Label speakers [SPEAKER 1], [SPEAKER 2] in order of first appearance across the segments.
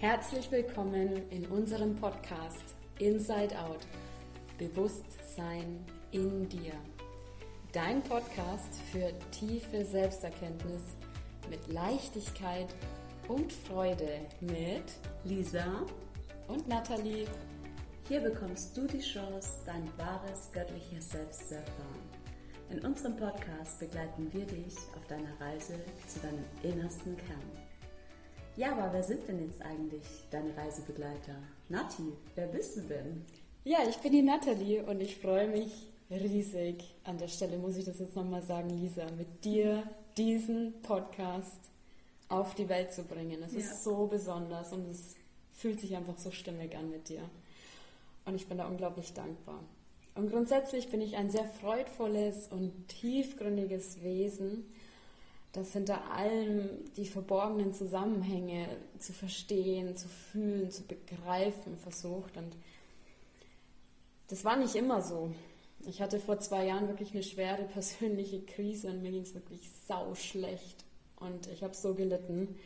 [SPEAKER 1] Herzlich willkommen in unserem Podcast Inside Out. Bewusstsein in dir. Dein Podcast für tiefe Selbsterkenntnis mit Leichtigkeit und Freude mit Lisa und Nathalie.
[SPEAKER 2] Hier bekommst du die Chance, dein wahres göttliches Selbst zu erfahren. In unserem Podcast begleiten wir dich auf deiner Reise zu deinem innersten Kern. Ja, aber wer sind denn jetzt eigentlich deine Reisebegleiter? Nati, wer bist du denn?
[SPEAKER 1] Ja, ich bin die Nathalie und ich freue mich riesig. An der Stelle muss ich das jetzt nochmal sagen, Lisa, mit dir diesen Podcast auf die Welt zu bringen. Es ja. ist so besonders und es fühlt sich einfach so stimmig an mit dir. Und ich bin da unglaublich dankbar. Und grundsätzlich bin ich ein sehr freudvolles und tiefgründiges Wesen dass hinter allem die verborgenen Zusammenhänge zu verstehen, zu fühlen, zu begreifen versucht. Und das war nicht immer so. Ich hatte vor zwei Jahren wirklich eine schwere persönliche Krise und mir ging es wirklich sau schlecht. Und ich habe so gelitten.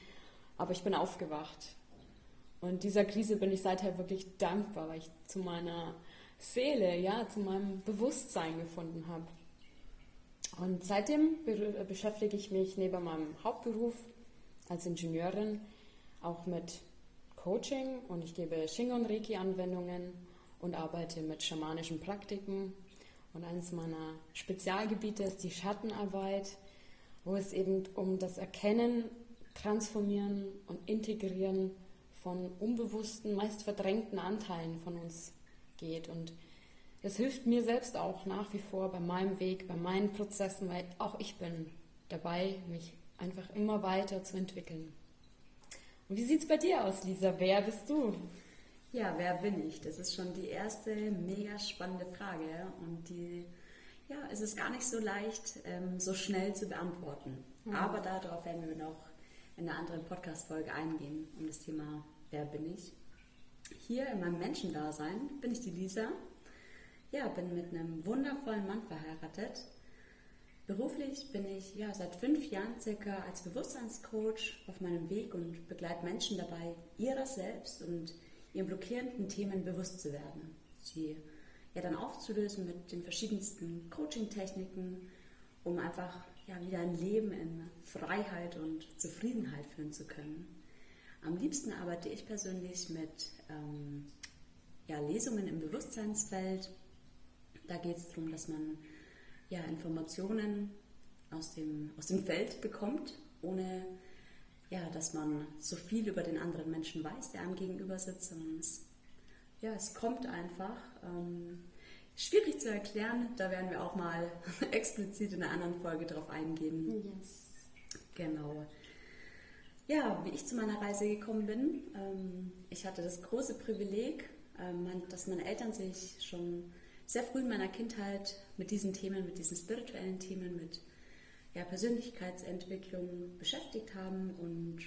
[SPEAKER 1] Aber ich bin aufgewacht. Und dieser Krise bin ich seither wirklich dankbar, weil ich zu meiner Seele, ja, zu meinem Bewusstsein gefunden habe. Und seitdem beschäftige ich mich neben meinem Hauptberuf als Ingenieurin auch mit Coaching und ich gebe Shingon Reiki Anwendungen und arbeite mit schamanischen Praktiken. Und eines meiner Spezialgebiete ist die Schattenarbeit, wo es eben um das Erkennen, Transformieren und Integrieren von unbewussten, meist verdrängten Anteilen von uns geht. Und es hilft mir selbst auch nach wie vor bei meinem Weg, bei meinen Prozessen, weil auch ich bin dabei, mich einfach immer weiter zu entwickeln. Und wie sieht es bei dir aus, Lisa? Wer bist du?
[SPEAKER 2] Ja, wer bin ich? Das ist schon die erste mega spannende Frage und die, ja, es ist gar nicht so leicht, ähm, so schnell zu beantworten. Mhm. Aber darauf werden wir noch in einer anderen Podcast-Folge eingehen, um das Thema Wer bin ich? Hier in meinem Menschendasein bin ich die Lisa ja, bin mit einem wundervollen Mann verheiratet. Beruflich bin ich ja, seit fünf Jahren circa als Bewusstseinscoach auf meinem Weg und begleite Menschen dabei, ihrer selbst und ihren blockierenden Themen bewusst zu werden. Sie ja dann aufzulösen mit den verschiedensten Coaching-Techniken, um einfach ja, wieder ein Leben in Freiheit und Zufriedenheit führen zu können. Am liebsten arbeite ich persönlich mit ähm, ja, Lesungen im Bewusstseinsfeld, da geht es darum, dass man ja, Informationen aus dem, aus dem Feld bekommt, ohne ja, dass man so viel über den anderen Menschen weiß, der einem gegenüber sitzt, es, ja, es kommt einfach. Ähm, schwierig zu erklären, da werden wir auch mal explizit in einer anderen Folge drauf eingehen. Yes. Genau. Ja, wie ich zu meiner Reise gekommen bin. Ähm, ich hatte das große Privileg, ähm, dass meine Eltern sich schon sehr früh in meiner Kindheit mit diesen Themen, mit diesen spirituellen Themen, mit ja, Persönlichkeitsentwicklung beschäftigt haben. Und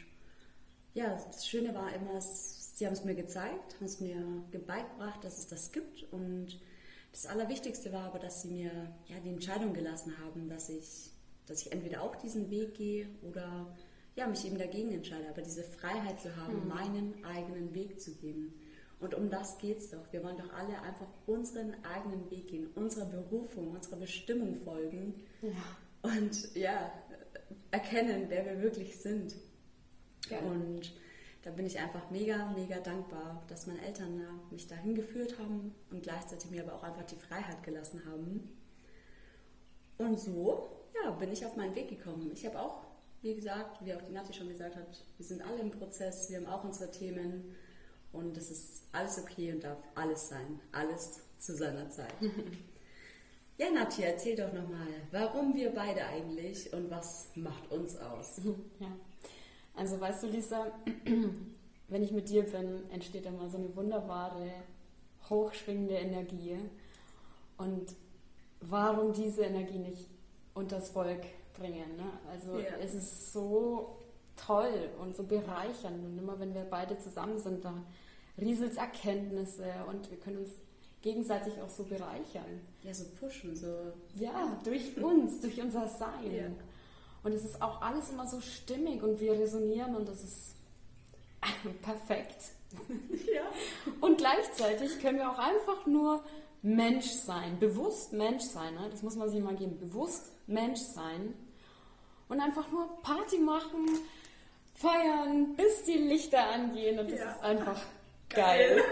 [SPEAKER 2] ja, das Schöne war immer, sie haben es mir gezeigt, haben es mir beigebracht, dass es das gibt. Und das Allerwichtigste war aber, dass sie mir ja, die Entscheidung gelassen haben, dass ich, dass ich entweder auch diesen Weg gehe oder ja, mich eben dagegen entscheide. Aber diese Freiheit zu haben, mhm. meinen eigenen Weg zu gehen. Und um das geht es doch. Wir wollen doch alle einfach unseren eigenen Weg gehen, unserer Berufung, unserer Bestimmung folgen. Ja. Und ja, erkennen, wer wir wirklich sind. Ja. Und da bin ich einfach mega, mega dankbar, dass meine Eltern mich dahin geführt haben und gleichzeitig mir aber auch einfach die Freiheit gelassen haben. Und so ja, bin ich auf meinen Weg gekommen. Ich habe auch, wie gesagt, wie auch die Nati schon gesagt hat, wir sind alle im Prozess, wir haben auch unsere Themen und es ist alles okay und darf alles sein. Alles zu seiner Zeit. ja, Nadja, erzähl doch nochmal, warum wir beide eigentlich und was macht uns aus?
[SPEAKER 1] Ja. Also weißt du, Lisa, wenn ich mit dir bin, entsteht immer so eine wunderbare, hochschwingende Energie. Und warum diese Energie nicht unters Volk bringen? Ne? Also ja. es ist so toll und so bereichernd. Und immer wenn wir beide zusammen sind, da rieselt Erkenntnisse und wir können uns gegenseitig auch so bereichern.
[SPEAKER 2] Ja, so pushen, so.
[SPEAKER 1] Ja, durch uns, durch unser Sein. Ja. Und es ist auch alles immer so stimmig und wir resonieren und das ist, Perfekt. Ja. Und gleichzeitig können wir auch einfach nur Mensch sein, bewusst Mensch sein. Ne? Das muss man sich mal geben. Bewusst Mensch sein und einfach nur Party machen, feiern, bis die Lichter angehen und das ja. ist einfach geil.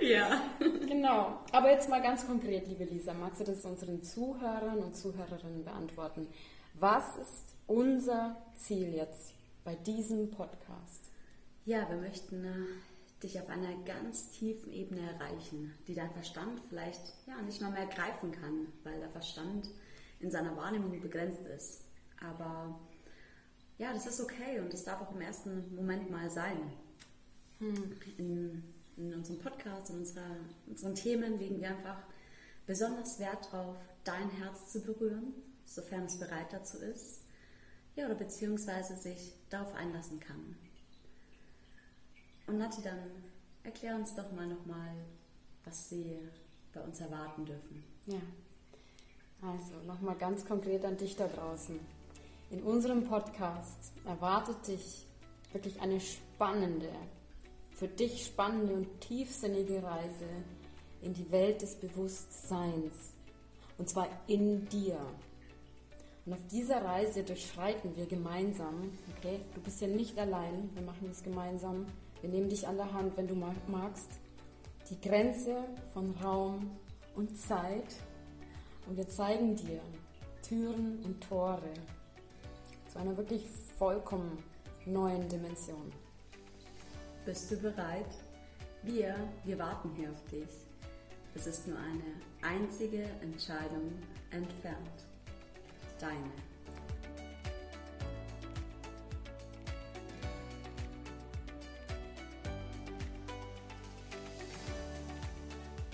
[SPEAKER 1] ja. Genau. Aber jetzt mal ganz konkret, liebe Lisa, magst du das unseren Zuhörern und Zuhörerinnen beantworten? Was ist unser Ziel jetzt bei diesem Podcast?
[SPEAKER 2] Ja, wir möchten äh, dich auf einer ganz tiefen Ebene erreichen, die dein Verstand vielleicht ja nicht mal mehr greifen kann, weil der Verstand in seiner Wahrnehmung begrenzt ist. Aber ja, das ist okay und das darf auch im ersten Moment mal sein. Hm. In, in, unserem Podcast, in unserer, unseren Themen legen wir einfach besonders Wert darauf, dein Herz zu berühren, sofern es bereit dazu ist, ja, oder beziehungsweise sich darauf einlassen kann. Und Nati, dann erklär uns doch mal nochmal, was Sie bei uns erwarten dürfen.
[SPEAKER 1] Ja. Also nochmal ganz konkret an dich da draußen. In unserem Podcast erwartet dich wirklich eine spannende, für dich spannende und tiefsinnige Reise in die Welt des Bewusstseins. Und zwar in dir. Und auf dieser Reise durchschreiten wir gemeinsam, okay? Du bist ja nicht allein, wir machen das gemeinsam. Wir nehmen dich an der Hand, wenn du magst, die Grenze von Raum und Zeit und wir zeigen dir Türen und Tore zu einer wirklich vollkommen neuen Dimension.
[SPEAKER 2] Bist du bereit? Wir, wir warten hier auf dich. Es ist nur eine einzige Entscheidung entfernt. Deine